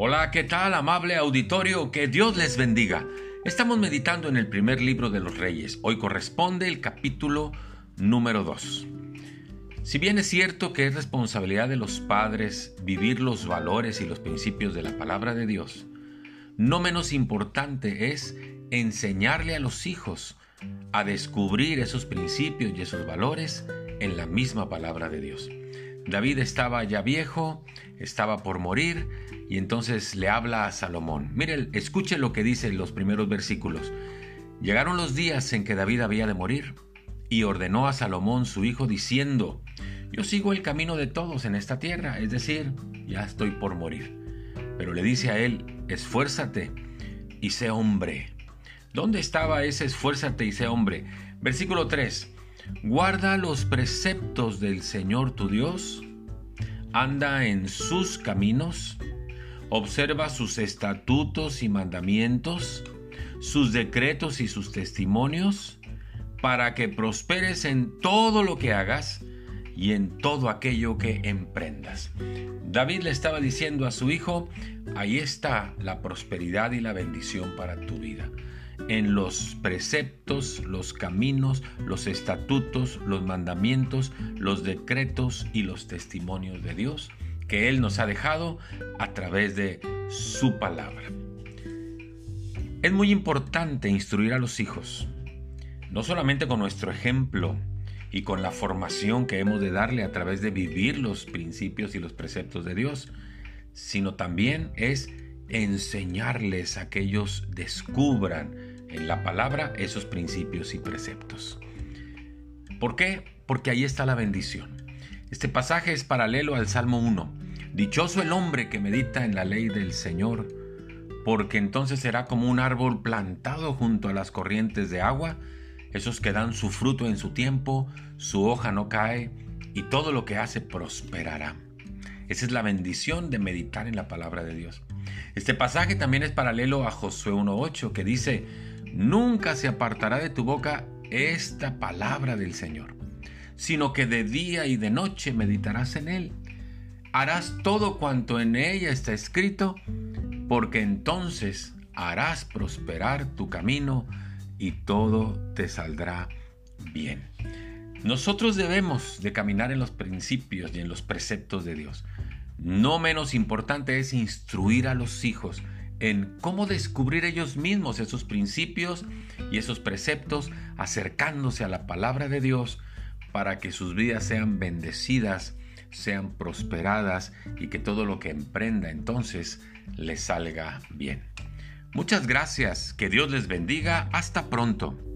Hola, ¿qué tal amable auditorio? Que Dios les bendiga. Estamos meditando en el primer libro de los reyes. Hoy corresponde el capítulo número 2. Si bien es cierto que es responsabilidad de los padres vivir los valores y los principios de la palabra de Dios, no menos importante es enseñarle a los hijos a descubrir esos principios y esos valores en la misma palabra de Dios. David estaba ya viejo, estaba por morir, y entonces le habla a Salomón. Mire, escuche lo que dice en los primeros versículos. Llegaron los días en que David había de morir, y ordenó a Salomón su hijo diciendo, Yo sigo el camino de todos en esta tierra, es decir, ya estoy por morir. Pero le dice a él, esfuérzate y sé hombre. ¿Dónde estaba ese esfuérzate y sé hombre? Versículo 3. Guarda los preceptos del Señor tu Dios, anda en sus caminos, observa sus estatutos y mandamientos, sus decretos y sus testimonios, para que prosperes en todo lo que hagas y en todo aquello que emprendas. David le estaba diciendo a su hijo, ahí está la prosperidad y la bendición para tu vida en los preceptos, los caminos, los estatutos, los mandamientos, los decretos y los testimonios de Dios que Él nos ha dejado a través de su palabra. Es muy importante instruir a los hijos, no solamente con nuestro ejemplo y con la formación que hemos de darle a través de vivir los principios y los preceptos de Dios, sino también es enseñarles a que ellos descubran en la palabra esos principios y preceptos. ¿Por qué? Porque ahí está la bendición. Este pasaje es paralelo al Salmo 1. Dichoso el hombre que medita en la ley del Señor, porque entonces será como un árbol plantado junto a las corrientes de agua, esos que dan su fruto en su tiempo, su hoja no cae, y todo lo que hace prosperará. Esa es la bendición de meditar en la palabra de Dios. Este pasaje también es paralelo a Josué 1.8 que dice, nunca se apartará de tu boca esta palabra del Señor, sino que de día y de noche meditarás en él. Harás todo cuanto en ella está escrito, porque entonces harás prosperar tu camino y todo te saldrá bien. Nosotros debemos de caminar en los principios y en los preceptos de Dios. No menos importante es instruir a los hijos en cómo descubrir ellos mismos esos principios y esos preceptos, acercándose a la palabra de Dios para que sus vidas sean bendecidas, sean prosperadas y que todo lo que emprenda entonces les salga bien. Muchas gracias, que Dios les bendiga, hasta pronto.